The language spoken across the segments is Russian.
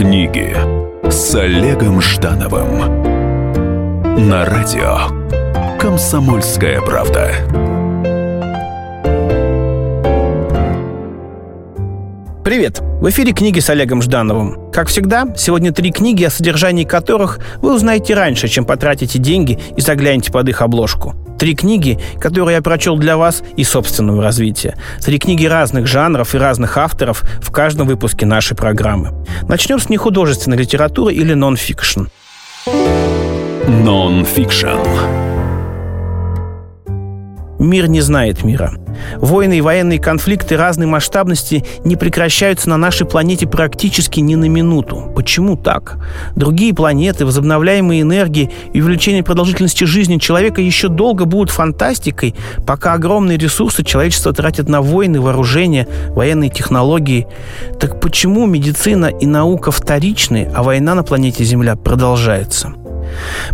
Книги с Олегом Ждановым на радио Комсомольская правда. Привет! В эфире книги с Олегом Ждановым. Как всегда, сегодня три книги, о содержании которых вы узнаете раньше, чем потратите деньги и заглянете под их обложку. Три книги, которые я прочел для вас и собственного развития. Три книги разных жанров и разных авторов в каждом выпуске нашей программы. Начнем с нехудожественной литературы или нон-фикшн. Нон-фикшн. Мир не знает мира. Войны и военные конфликты разной масштабности не прекращаются на нашей планете практически ни на минуту. Почему так? Другие планеты, возобновляемые энергии и увеличение продолжительности жизни человека еще долго будут фантастикой, пока огромные ресурсы человечество тратит на войны, вооружения, военные технологии. Так почему медицина и наука вторичны, а война на планете Земля продолжается?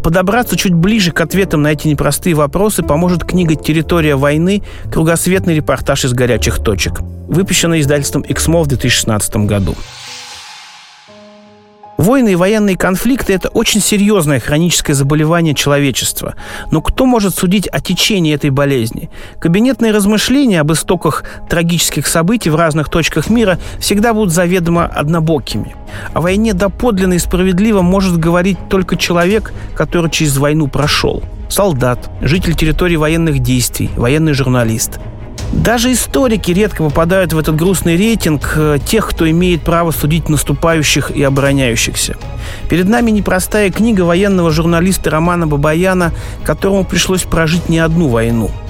Подобраться чуть ближе к ответам на эти непростые вопросы поможет книга «Территория войны. Кругосветный репортаж из горячих точек», выпущенная издательством «Эксмо» в 2016 году. Войны и военные конфликты – это очень серьезное хроническое заболевание человечества. Но кто может судить о течении этой болезни? Кабинетные размышления об истоках трагических событий в разных точках мира всегда будут заведомо однобокими. О войне доподлинно и справедливо может говорить только человек, который через войну прошел. Солдат, житель территории военных действий, военный журналист – даже историки редко попадают в этот грустный рейтинг э, тех, кто имеет право судить наступающих и обороняющихся. Перед нами непростая книга военного журналиста Романа Бабаяна, которому пришлось прожить не одну войну –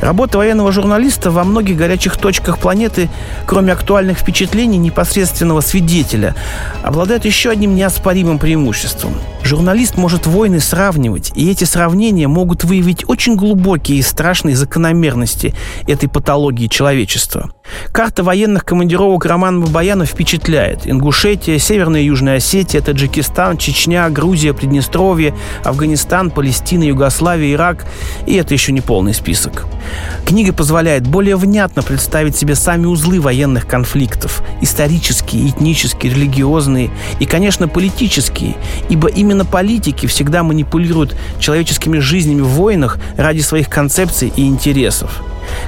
Работа военного журналиста во многих горячих точках планеты, кроме актуальных впечатлений непосредственного свидетеля, обладает еще одним неоспоримым преимуществом. Журналист может войны сравнивать, и эти сравнения могут выявить очень глубокие и страшные закономерности этой патологии человечества. Карта военных командировок Романа Бабаяна впечатляет. Ингушетия, Северная и Южная Осетия, Таджикистан, Чечня, Грузия, Приднестровье, Афганистан, Палестина, Югославия, Ирак. И это еще не полный список. Книга позволяет более внятно представить себе сами узлы военных конфликтов. Исторические, этнические, религиозные и, конечно, политические. Ибо именно политики всегда манипулируют человеческими жизнями в войнах ради своих концепций и интересов.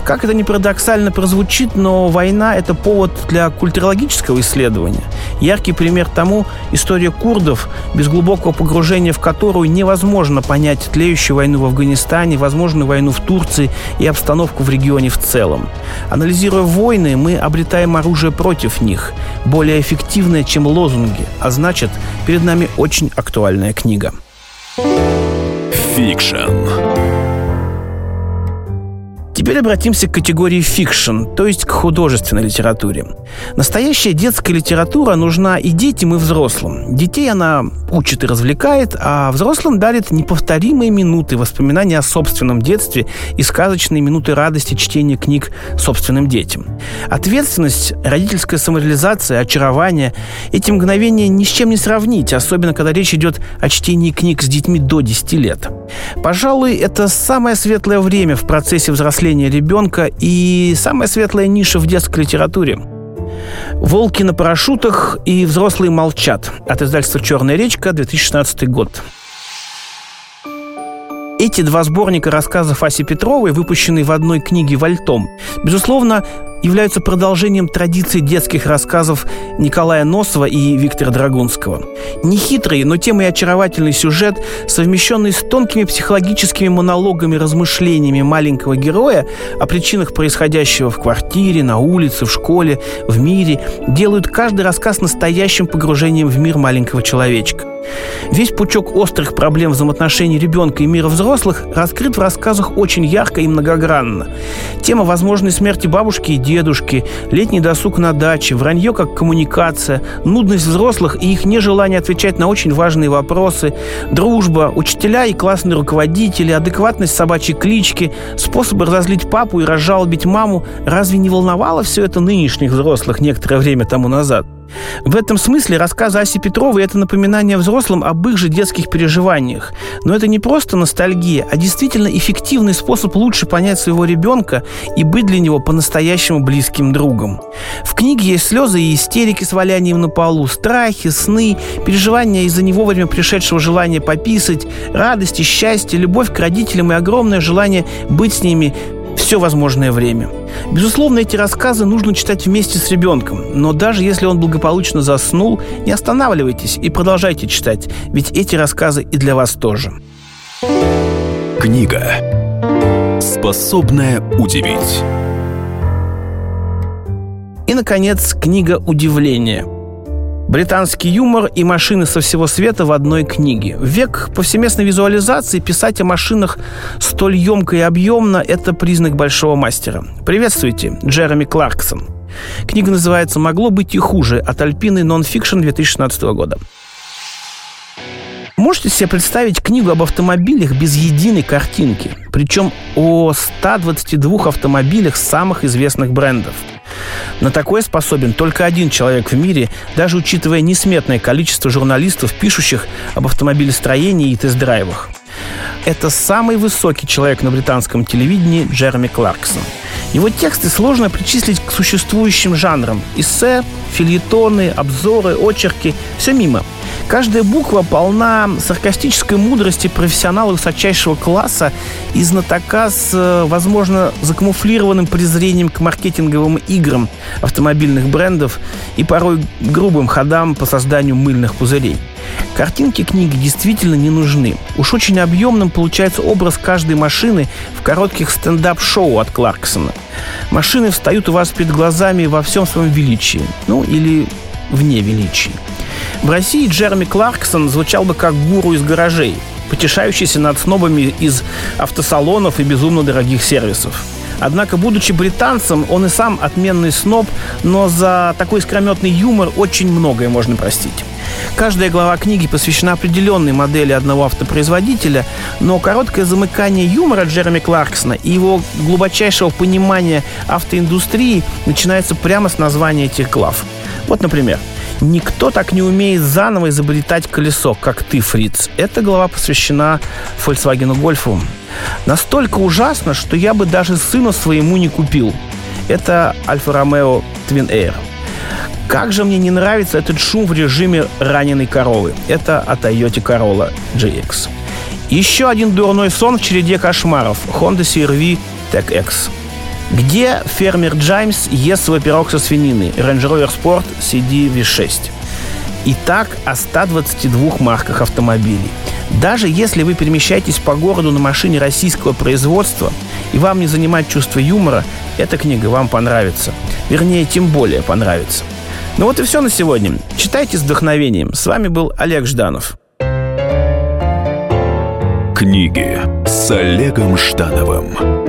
Как это не парадоксально прозвучит, но война – это повод для культурологического исследования. Яркий пример тому – история курдов, без глубокого погружения в которую невозможно понять тлеющую войну в Афганистане, возможную войну в Турции и обстановку в регионе в целом. Анализируя войны, мы обретаем оружие против них, более эффективное, чем лозунги, а значит, перед нами очень актуальная книга. Фикшн. Теперь обратимся к категории фикшн, то есть к художественной литературе. Настоящая детская литература нужна и детям, и взрослым. Детей она учит и развлекает, а взрослым дарит неповторимые минуты воспоминания о собственном детстве и сказочные минуты радости чтения книг собственным детям. Ответственность, родительская самореализация, очарование – эти мгновения ни с чем не сравнить, особенно когда речь идет о чтении книг с детьми до 10 лет. Пожалуй, это самое светлое время в процессе взросления ребенка и самая светлая ниша в детской литературе. «Волки на парашютах» и «Взрослые молчат» от издательства «Черная речка», 2016 год. Эти два сборника рассказов Аси Петровой, выпущенные в одной книге «Вальтом», безусловно, являются продолжением традиции детских рассказов Николая Носова и Виктора Драгунского. Нехитрый, но тем и очаровательный сюжет, совмещенный с тонкими психологическими монологами, размышлениями маленького героя о причинах происходящего в квартире, на улице, в школе, в мире, делают каждый рассказ настоящим погружением в мир маленького человечка. Весь пучок острых проблем взаимоотношений ребенка и мира взрослых раскрыт в рассказах очень ярко и многогранно. Тема возможной смерти бабушки и дедушки, летний досуг на даче, вранье как коммуникация, нудность взрослых и их нежелание отвечать на очень важные вопросы, дружба, учителя и классные руководители, адекватность собачьей клички, способы разозлить папу и разжалобить маму. Разве не волновало все это нынешних взрослых некоторое время тому назад? В этом смысле рассказы Аси Петровой – это напоминание взрослым об их же детских переживаниях. Но это не просто ностальгия, а действительно эффективный способ лучше понять своего ребенка и быть для него по-настоящему близким другом. В книге есть слезы и истерики с валянием на полу, страхи, сны, переживания из-за него время пришедшего желания пописать, радости, счастье, любовь к родителям и огромное желание быть с ними все возможное время. Безусловно, эти рассказы нужно читать вместе с ребенком, но даже если он благополучно заснул, не останавливайтесь и продолжайте читать, ведь эти рассказы и для вас тоже. Книга, способная удивить. И, наконец, книга «Удивление». Британский юмор и машины со всего света в одной книге. В век повсеместной визуализации писать о машинах столь емко и объемно – это признак большого мастера. Приветствуйте, Джереми Кларксон. Книга называется «Могло быть и хуже» от Альпины Нонфикшн 2016 года. Можете себе представить книгу об автомобилях без единой картинки? Причем о 122 автомобилях самых известных брендов – на такое способен только один человек в мире, даже учитывая несметное количество журналистов, пишущих об автомобилестроении и тест-драйвах. Это самый высокий человек на британском телевидении Джереми Кларксон. Его тексты сложно причислить к существующим жанрам. Эссе, фильетоны, обзоры, очерки – все мимо – Каждая буква полна саркастической мудрости профессионала высочайшего класса и знатока с, э, возможно, закамуфлированным презрением к маркетинговым играм автомобильных брендов и порой грубым ходам по созданию мыльных пузырей. Картинки книги действительно не нужны. Уж очень объемным получается образ каждой машины в коротких стендап-шоу от Кларксона. Машины встают у вас перед глазами во всем своем величии. Ну, или вне величия. В России Джереми Кларксон звучал бы как гуру из гаражей, потешающийся над снобами из автосалонов и безумно дорогих сервисов. Однако, будучи британцем, он и сам отменный сноб, но за такой искрометный юмор очень многое можно простить. Каждая глава книги посвящена определенной модели одного автопроизводителя, но короткое замыкание юмора Джереми Кларксона и его глубочайшего понимания автоиндустрии начинается прямо с названия этих глав. Вот, например, Никто так не умеет заново изобретать колесо, как ты, Фриц. Эта глава посвящена Volkswagen Гольфу. Настолько ужасно, что я бы даже сыну своему не купил. Это Альфа Ромео Twin Air. Как же мне не нравится этот шум в режиме раненой коровы. Это от Toyota Corolla GX. Еще один дурной сон в череде кошмаров. Honda CR-V Tech X. Где фермер Джаймс ест свой пирог со свининой? Range Rover Sport CD V6. Итак, о 122 марках автомобилей. Даже если вы перемещаетесь по городу на машине российского производства и вам не занимать чувство юмора, эта книга вам понравится. Вернее, тем более понравится. Ну вот и все на сегодня. Читайте с вдохновением. С вами был Олег Жданов. Книги с Олегом Ждановым.